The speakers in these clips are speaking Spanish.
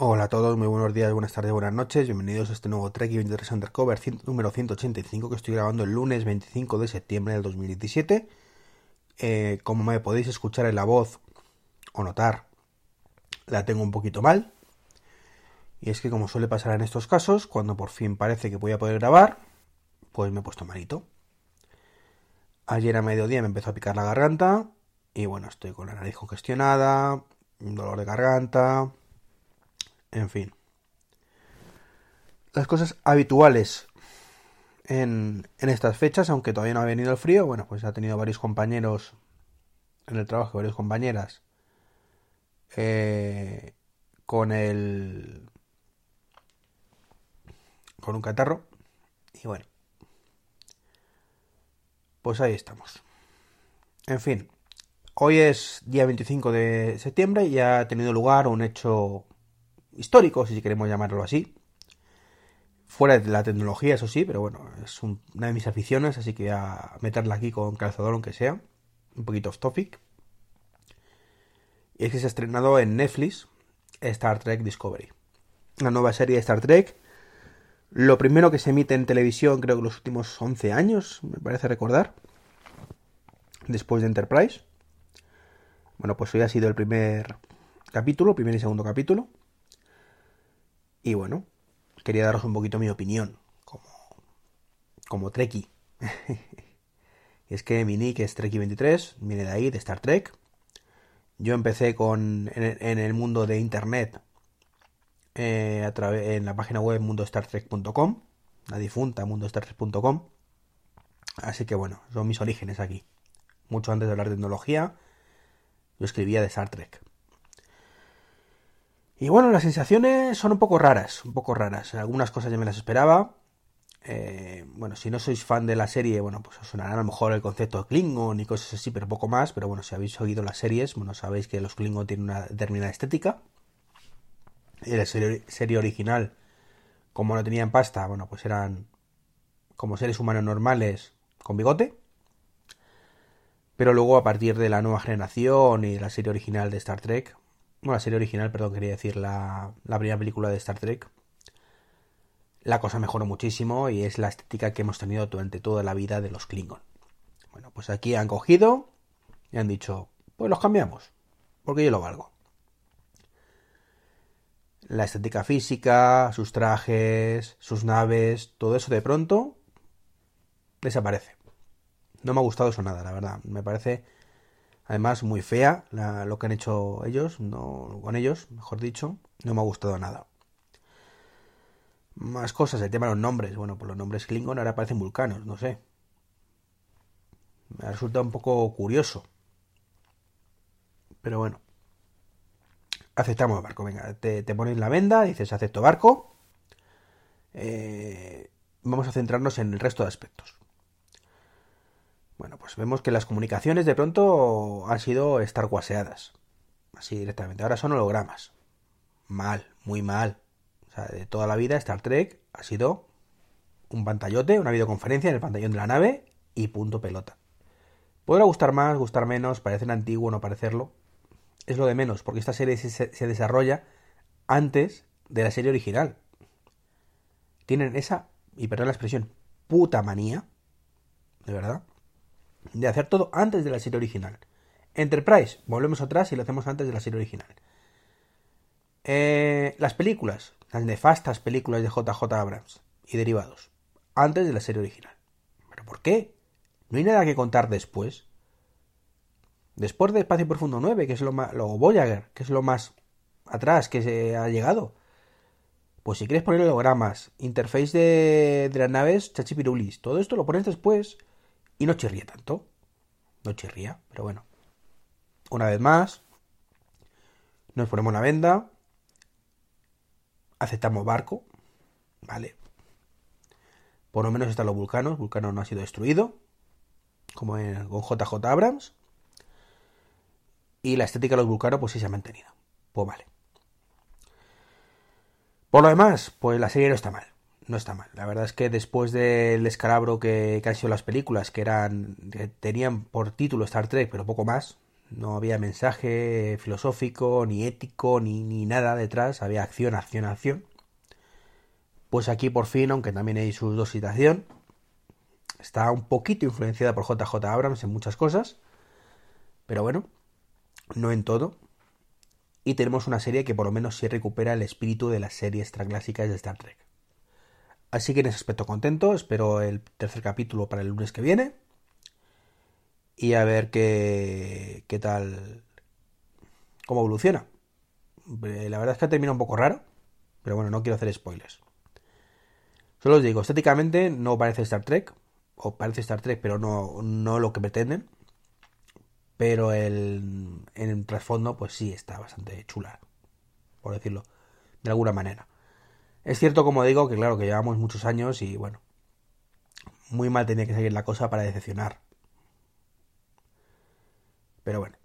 Hola a todos, muy buenos días, buenas tardes, buenas noches, bienvenidos a este nuevo Trek 23 Undercover número 185 que estoy grabando el lunes 25 de septiembre del 2017. Eh, como me podéis escuchar en la voz o notar, la tengo un poquito mal. Y es que como suele pasar en estos casos, cuando por fin parece que voy a poder grabar, pues me he puesto malito. Ayer a mediodía me empezó a picar la garganta y bueno, estoy con la nariz congestionada, dolor de garganta, en fin. Las cosas habituales en, estas fechas, aunque todavía no ha venido el frío, bueno, pues ha tenido varios compañeros en el trabajo, varias compañeras eh, con el con un catarro y bueno pues ahí estamos en fin hoy es día 25 de septiembre y ha tenido lugar un hecho histórico, si queremos llamarlo así. Fuera de la tecnología, eso sí, pero bueno, es una de mis aficiones, así que voy a meterla aquí con calzador, aunque sea. Un poquito off topic. Y es que se ha estrenado en Netflix Star Trek Discovery. Una nueva serie de Star Trek. Lo primero que se emite en televisión, creo que los últimos 11 años, me parece recordar. Después de Enterprise. Bueno, pues hoy ha sido el primer capítulo, primer y segundo capítulo. Y bueno, quería daros un poquito mi opinión como, como Trekkie. es que mi nick es Trekkie23, viene de ahí, de Star Trek. Yo empecé con, en, el mundo de Internet eh, en la página web mundostartrek.com, la difunta mundostartrek.com. Así que bueno, son mis orígenes aquí. Mucho antes de hablar de tecnología, yo escribía de Star Trek. Y bueno, las sensaciones son un poco raras, un poco raras. Algunas cosas ya me las esperaba. Eh, bueno, si no sois fan de la serie, bueno, pues os sonará a lo mejor el concepto de Klingon y cosas así, pero poco más. Pero bueno, si habéis oído las series, bueno, sabéis que los Klingon tienen una determinada estética. Y la serie, serie original, como no tenían pasta, bueno, pues eran como seres humanos normales con bigote. Pero luego, a partir de la nueva generación y de la serie original de Star Trek, bueno, la serie original, perdón, quería decir la, la primera película de Star Trek, la cosa mejoró muchísimo y es la estética que hemos tenido durante toda la vida de los Klingon. Bueno, pues aquí han cogido y han dicho, pues los cambiamos, porque yo lo valgo. La estética física, sus trajes, sus naves, todo eso de pronto desaparece. No me ha gustado eso nada, la verdad. Me parece Además, muy fea lo que han hecho ellos, no, con ellos, mejor dicho. No me ha gustado nada. Más cosas, el tema de los nombres. Bueno, pues los nombres Klingon ahora parecen vulcanos, no sé. Me resulta un poco curioso. Pero bueno. Aceptamos barco, venga. Te, te pones la venda, dices acepto barco. Eh, vamos a centrarnos en el resto de aspectos. Bueno, pues vemos que las comunicaciones de pronto han sido estar guaseadas. Así directamente. Ahora son hologramas. Mal, muy mal. O sea, de toda la vida Star Trek ha sido un pantallote, una videoconferencia en el pantallón de la nave y punto pelota. Podrá gustar más, gustar menos, parecer antiguo, no parecerlo. Es lo de menos, porque esta serie se, se desarrolla antes de la serie original. Tienen esa, y perdón la expresión, puta manía, de verdad, de hacer todo antes de la serie original. Enterprise, volvemos atrás y lo hacemos antes de la serie original. Eh, las películas, las nefastas películas de JJ Abrams y derivados, antes de la serie original. ¿Pero por qué? No hay nada que contar después. Después de Espacio Profundo 9, que es lo más. Luego Voyager, que es lo más atrás que se ha llegado. Pues si quieres poner hologramas, interface de, de las naves, chachipirulis, todo esto lo pones después y no chirría tanto. No chirría, pero bueno. Una vez más, nos ponemos la venda, aceptamos barco, ¿vale? Por lo menos están los vulcanos, Vulcano no ha sido destruido, como en, con JJ Abrams. Y la estética de los vulcanos, pues sí se ha mantenido. Pues vale. Por lo demás, pues la serie no está mal no está mal. La verdad es que después del escalabro que, han sido las películas, que eran que tenían por título Star Trek, pero poco más, No había mensaje filosófico, ni ético, ni, ni nada detrás. Había acción, acción, acción. Pues aquí por fin, aunque también hay su dosización, está un poquito influenciada por JJ Abrams en muchas cosas. Pero bueno, no en todo. Y tenemos una serie que por lo menos sí recupera el espíritu de las series clásicas de Star Trek. Así que en ese aspecto contento, espero el tercer capítulo para el lunes que viene. Y a ver qué, qué tal, cómo evoluciona. Eh, la verdad es que ha terminado un poco raro, pero bueno, no quiero hacer spoilers. Solo os digo, estéticamente no parece Star Trek, o parece Star Trek, pero no, no lo que pretenden. Pero el, en el trasfondo, pues sí, está bastante chula, por decirlo de alguna manera. Es cierto, como digo, que claro, que llevamos muchos años y bueno, muy mal tenía que seguir la cosa para decepcionar. Pero bueno,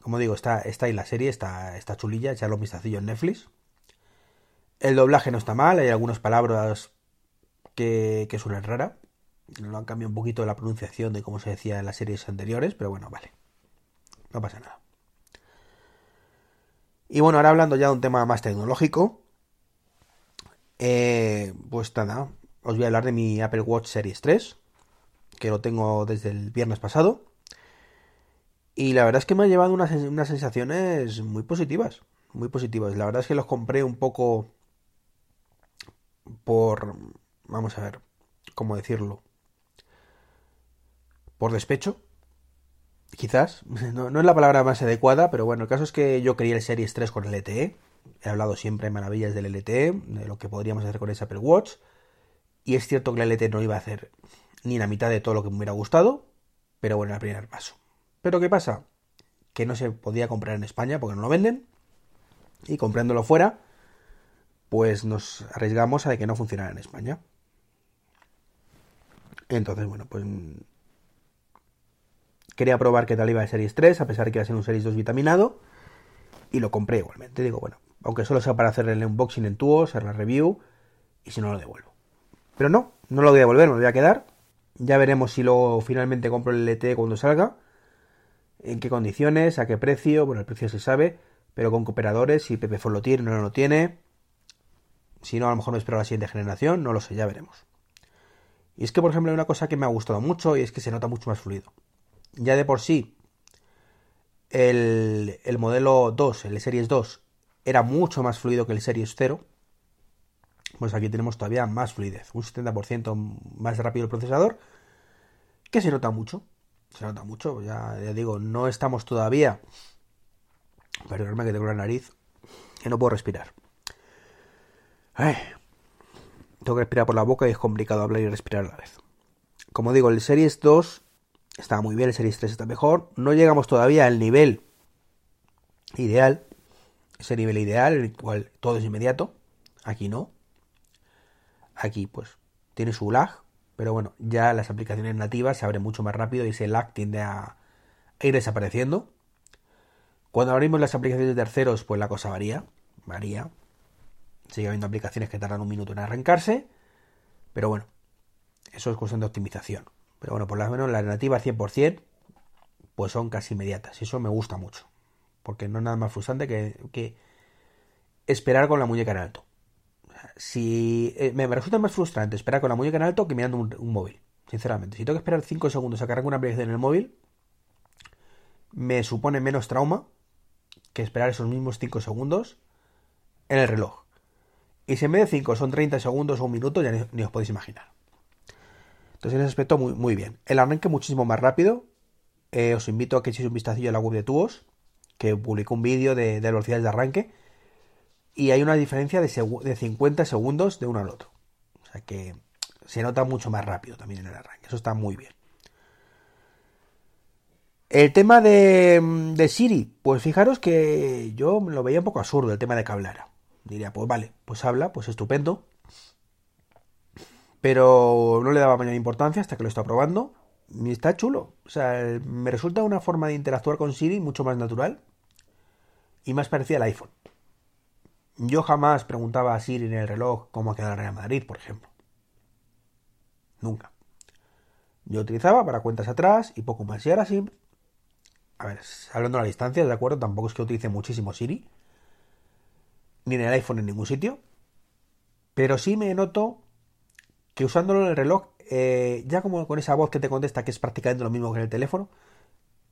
como digo, está, está ahí la serie, está, está chulilla, echarlo un vistacillo en Netflix. El doblaje no está mal, hay algunas palabras que, que suenan rara. Lo han cambiado un poquito la pronunciación de cómo se decía en las series anteriores, pero bueno, vale. No pasa nada. Y bueno, ahora hablando ya de un tema más tecnológico, eh, pues nada, os voy a hablar de mi Apple Watch Series 3, que lo tengo desde el viernes pasado. Y la verdad es que me ha llevado unas, unas sensaciones muy positivas, muy positivas. La verdad es que los compré un poco por, vamos a ver, ¿cómo decirlo? Por despecho, quizás. No, no, es la palabra más adecuada, pero bueno, el caso es que yo quería el Series 3 con el LTE. He hablado siempre maravillas del LTE, de lo que podríamos hacer con ese Apple Watch. Y es cierto que el LTE no iba a hacer ni la mitad de todo lo que me hubiera gustado, pero bueno, el primer paso. Pero ¿qué pasa? Que no se podía comprar en España porque no lo venden. Y comprándolo fuera, pues nos arriesgamos a que no funcionara en España. Entonces, bueno, pues quería probar qué tal iba el Series 3, a pesar de que iba a ser un Series 2 vitaminado. Y lo compré igualmente. Digo, bueno, aunque solo sea para hacer el unboxing en tubo, hacer la review, y si no lo devuelvo. Pero no, no lo voy a devolver, me lo voy a quedar. Ya veremos si luego finalmente compro el LT cuando salga. En qué condiciones, a qué precio. Bueno, el precio se sabe, pero con cooperadores, si Pepe lo tiene no lo tiene. Si no, a lo mejor me espero la siguiente generación, no lo sé, ya veremos. Y es que, por ejemplo, hay una cosa que me ha gustado mucho y es que se nota mucho más fluido. Ya de por sí, el, el modelo 2, el Series 2, era mucho más fluido que el Series 0. Pues aquí tenemos todavía más fluidez, un 70% más rápido el procesador, que se nota mucho. Se nota mucho, ya, digo, no estamos todavía. Perdóname que tengo la nariz, que no puedo respirar. tengo que respirar por la boca y es complicado hablar y respirar a la vez. Como digo, el Series 2 está muy bien, el Series 3 está mejor. No llegamos todavía al nivel ideal, ese nivel ideal el cual todo es inmediato. Aquí no. Aquí pues tiene su lag, pero bueno, ya las aplicaciones nativas se abren mucho más rápido y ese lag tiende a, ir desapareciendo. Cuando abrimos las aplicaciones de terceros, pues la cosa varía, varía. Sigue habiendo aplicaciones que tardan un minuto en arrancarse, pero bueno, eso es cuestión de optimización. Pero bueno, por lo menos las nativas 100%, pues son casi inmediatas y eso me gusta mucho porque no es nada más frustrante que, esperar con la muñeca en alto. Si eh, me, resulta más frustrante esperar con la muñeca en alto que mirando un, móvil, sinceramente. Si tengo que esperar 5 segundos a cargar una aplicación en el móvil, me supone menos trauma que esperar esos mismos 5 segundos en el reloj. Y si en vez de 5 son 30 segundos o un minuto, ya ni, os podéis imaginar. Entonces, en ese aspecto, muy, bien. El arranque muchísimo más rápido. Eh, os invito a que echéis un vistacillo a la web de tubos que publicó un vídeo de, velocidades de arranque y hay una diferencia de, de 50 segundos de uno al otro. O sea que se nota mucho más rápido también en el arranque. Eso está muy bien. El tema de, de, Siri, pues fijaros que yo lo veía un poco absurdo el tema de que hablara. Diría, pues vale, pues habla, pues estupendo. Pero no le daba mayor importancia hasta que lo está probando está chulo. O sea, me resulta una forma de interactuar con Siri mucho más natural y más parecida al iPhone. Yo jamás preguntaba a Siri en el reloj cómo ha quedado el Real Madrid, por ejemplo. Nunca. Yo utilizaba para cuentas atrás y poco más. Y ahora sí, a ver, hablando a la distancia, de acuerdo, tampoco es que utilice muchísimo Siri, ni en el iPhone en ningún sitio, pero sí me noto que usándolo en el reloj, eh, ya como con esa voz que te contesta, que es prácticamente lo mismo que en el teléfono,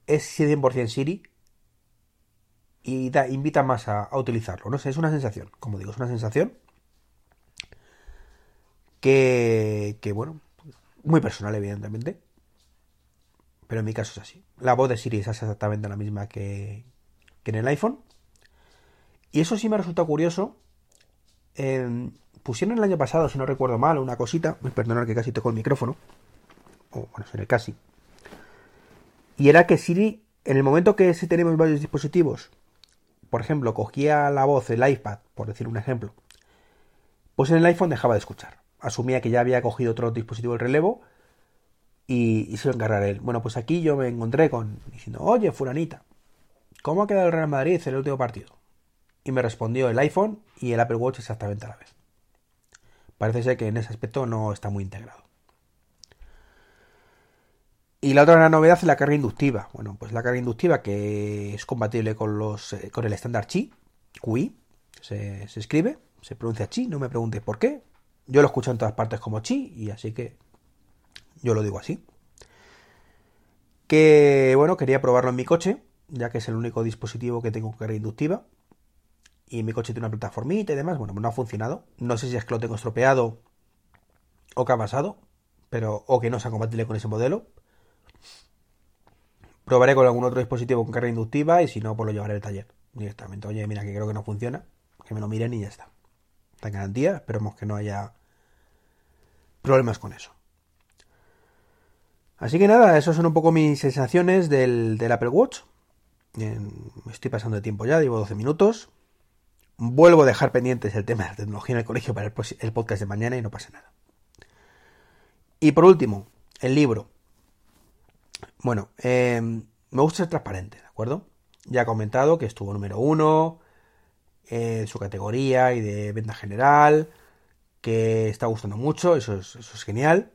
es 100% Siri y da, invita más a, utilizarlo. No sé, es una sensación, como digo, es una sensación que, que, bueno, muy personal, evidentemente. Pero en mi caso es así. La voz de Siri es exactamente la misma que, que en el iPhone. Y eso sí me resulta curioso. Pusieron el año pasado, si no recuerdo mal, una cosita. Perdonad que casi toco el micrófono. O bueno, seré casi. Y era que Siri, en el momento que si tenemos varios dispositivos, por ejemplo, cogía la voz del iPad, por decir un ejemplo, pues en el iPhone dejaba de escuchar. Asumía que ya había cogido otro dispositivo el relevo y, se lo encargará él. Bueno, pues aquí yo me encontré con diciendo, oye, fulanita, ¿cómo ha quedado el Real Madrid en el último partido? Y me respondió el iPhone y el Apple Watch exactamente a la vez. Parece ser que en ese aspecto no está muy integrado. Y la otra gran novedad es la carga inductiva. Bueno, pues la carga inductiva que es compatible con los eh, con el estándar Qi, QI, se, escribe, se pronuncia Qi, no me pregunte por qué. Yo lo escucho en todas partes como Qi y así que yo lo digo así. Que bueno, quería probarlo en mi coche, ya que es el único dispositivo que tengo carga inductiva. Y mi coche tiene una plataformita y demás. Bueno, no ha funcionado. No sé si es que lo tengo estropeado o que ha pasado, pero o que no sea compatible con ese modelo Probaré con algún otro dispositivo con carga inductiva y si no, pues lo llevaré al taller directamente. Oye, mira que creo que no funciona, que me lo miren y ya está. Está en garantía, esperemos que no haya problemas con eso. Así que nada, esas son un poco mis sensaciones del, Apple Watch. Estoy pasando de tiempo ya, llevo 12 minutos. Vuelvo a dejar pendientes el tema de la tecnología en el colegio para el podcast de mañana y no pasa nada. Y por último, el libro. Bueno, em, me gusta ser transparente, ¿de acuerdo? Ya he comentado que estuvo número uno en su categoría y de venta general, que está gustando mucho, eso es, eso es genial,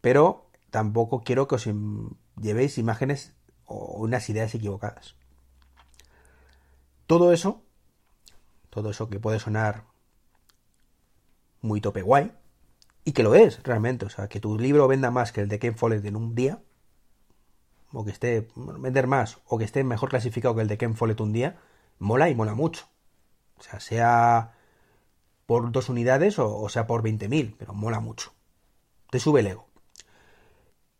pero tampoco quiero que os llevéis imágenes o unas ideas equivocadas. Todo eso, todo eso que puede sonar muy tope guay, y que lo es realmente, o sea, que tu libro venda más que el de Ken Follett en un día, o que esté, vender más, o que esté mejor clasificado que el de Ken Follett un día, mola y mola mucho. O sea, sea por dos unidades o, sea por 20.000, pero mola mucho. Te sube el ego.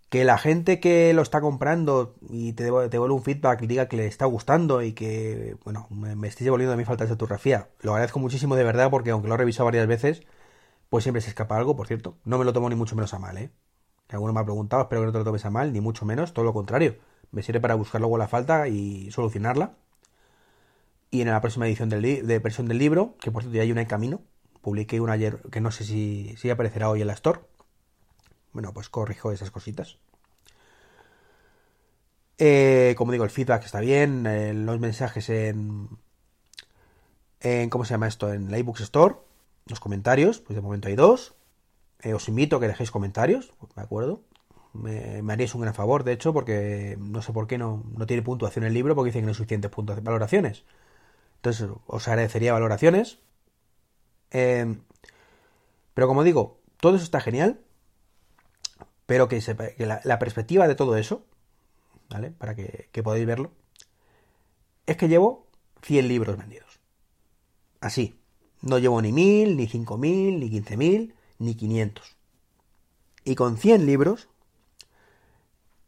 Que la gente que lo está comprando y te, te vuelve un feedback diga que le está gustando y que, bueno, me, me devolviendo de mi falta de fotografía, lo agradezco muchísimo de verdad porque aunque lo he revisado varias veces, pues siempre se escapa algo, por cierto. No me lo tomo ni mucho menos a mal, ¿eh? Que alguno me ha preguntado, espero que no te lo tomes a mal, ni mucho menos, todo lo contrario. Me sirve para buscar luego la falta y solucionarla. Y en la próxima edición del de versión del libro, que por cierto ya hay una en camino, publiqué una ayer que no sé si, si aparecerá hoy en la Store. Bueno, pues corrijo esas cositas. Eh, como digo, el feedback está bien, eh, los mensajes en, en. ¿Cómo se llama esto? En la eBooks Store, los comentarios, pues de momento hay dos. Eh, os invito a que dejéis comentarios, ¿de acuerdo? Me, haríais un gran favor, de hecho, porque no sé por qué no, no tiene puntuación el libro, porque dicen que no hay suficientes puntos de valoraciones. Entonces, os agradecería valoraciones. Pero como digo, todo eso está genial, pero que, sepa, que la, perspectiva de todo eso, ¿vale? Para que, podáis verlo, es que llevo 100 libros vendidos. Así. No llevo ni 1000, ni 5000, ni 15000 ni 500. Y con 100 libros,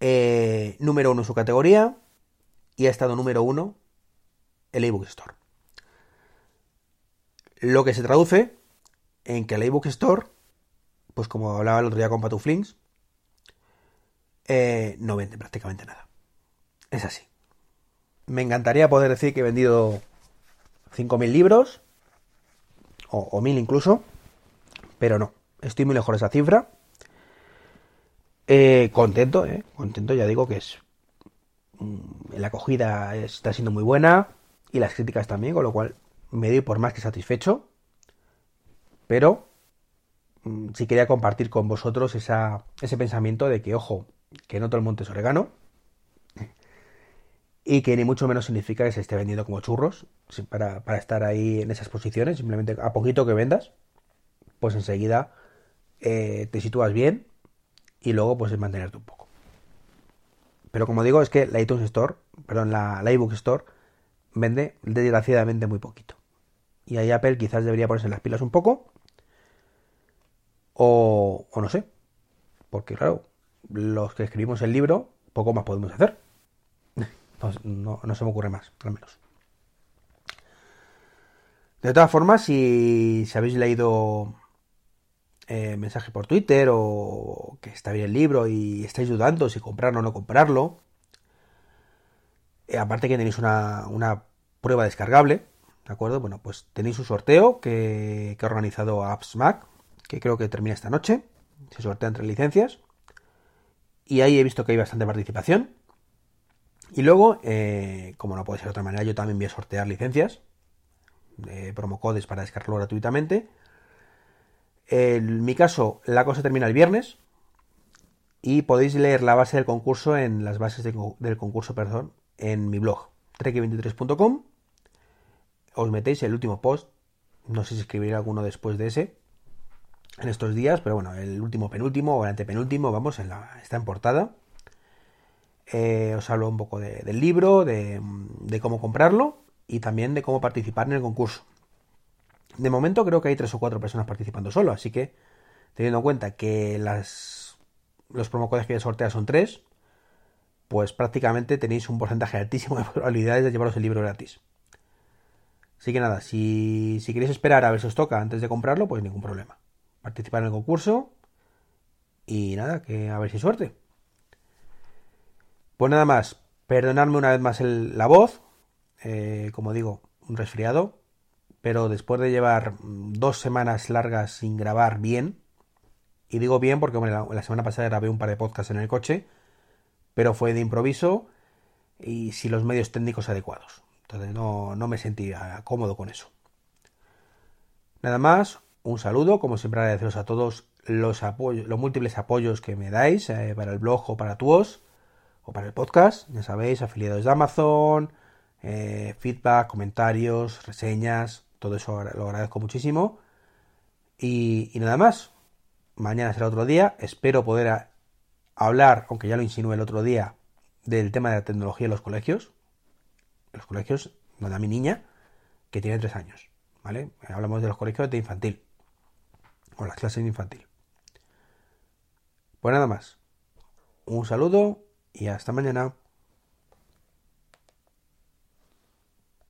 eh, número uno en su categoría, y ha estado número uno el ebook store. Lo que se traduce en que el ebook store, pues como hablaba el otro día con Patuflings, eh, no vende prácticamente nada. Es así. Me encantaría poder decir que he vendido 5.000 libros, o, o 1.000 incluso, pero no. Estoy muy lejos de esa cifra. Eh, contento, eh, contento, ya digo que es. Mm, la acogida está siendo muy buena y las críticas también, con lo cual me doy por más que satisfecho. Pero mm, sí quería compartir con vosotros ese pensamiento de que, ojo, que no todo el monte es orégano. y que ni mucho menos significa que se esté vendiendo como churros para, para estar ahí en esas posiciones, simplemente a poquito que vendas, pues enseguida eh, te sitúas bien y luego pues es mantenerte un poco. Pero como digo, es que la iTunes Store, perdón, la, la iBook Store vende desgraciadamente muy poquito. Y ahí Apple quizás debería ponerse las pilas un poco. O, o no sé. Porque claro, los que escribimos el libro, poco más podemos hacer. No, no, se me ocurre más, al menos. De todas formas, si, habéis leído eh, mensaje por Twitter o que está bien el libro y estáis dudando si comprarlo o no comprarlo, eh, aparte que tenéis una, prueba descargable, ¿de acuerdo? Bueno, pues tenéis un sorteo que, ha organizado Apps Mac, que creo que termina esta noche. Se sortea entre licencias. Y ahí he visto que hay bastante participación. Y luego, eh, como no puede ser de otra manera, yo también voy a sortear licencias, de promocodes para descargarlo gratuitamente. En mi caso, la cosa termina el viernes y podéis leer la base del concurso en las bases del concurso, perdón, en mi blog, trek23.com. Os metéis el último post, no sé si escribiré alguno después de ese, en estos días, pero bueno, el último penúltimo o el antepenúltimo, vamos, en la, está en portada. Eh, os hablo un poco del libro, de, cómo comprarlo y también de cómo participar en el concurso. De momento creo que hay tres o cuatro personas participando solo, así que teniendo en cuenta que las, los promocodes que sortea son tres, pues prácticamente tenéis un porcentaje altísimo de probabilidades de llevaros el libro gratis. Así que nada, si, si queréis esperar a ver si os toca antes de comprarlo, pues ningún problema participar en el concurso y nada, que a ver si suerte. Pues nada más, perdonadme una vez más la voz, eh, como digo, un resfriado, pero después de llevar dos semanas largas sin grabar bien, y digo bien porque la, semana pasada grabé un par de podcasts en el coche, pero fue de improviso y sin los medios técnicos adecuados. Entonces no, no me sentía cómodo con eso. Nada más, un saludo, como siempre agradeceros a todos los apoyos, los múltiples apoyos que me dais eh, para el blog o para tuos o para el podcast, ya sabéis, afiliados de Amazon, eh, feedback, comentarios, reseñas, todo eso lo agradezco muchísimo. Y, nada más, mañana será otro día, espero poder hablar, aunque ya lo insinué el otro día, del tema de la tecnología en los colegios, los colegios donde a mi niña, que tiene tres años, ¿vale? Hablamos de los colegios de infantil con las clases infantil. Pues nada más. Un saludo y hasta mañana.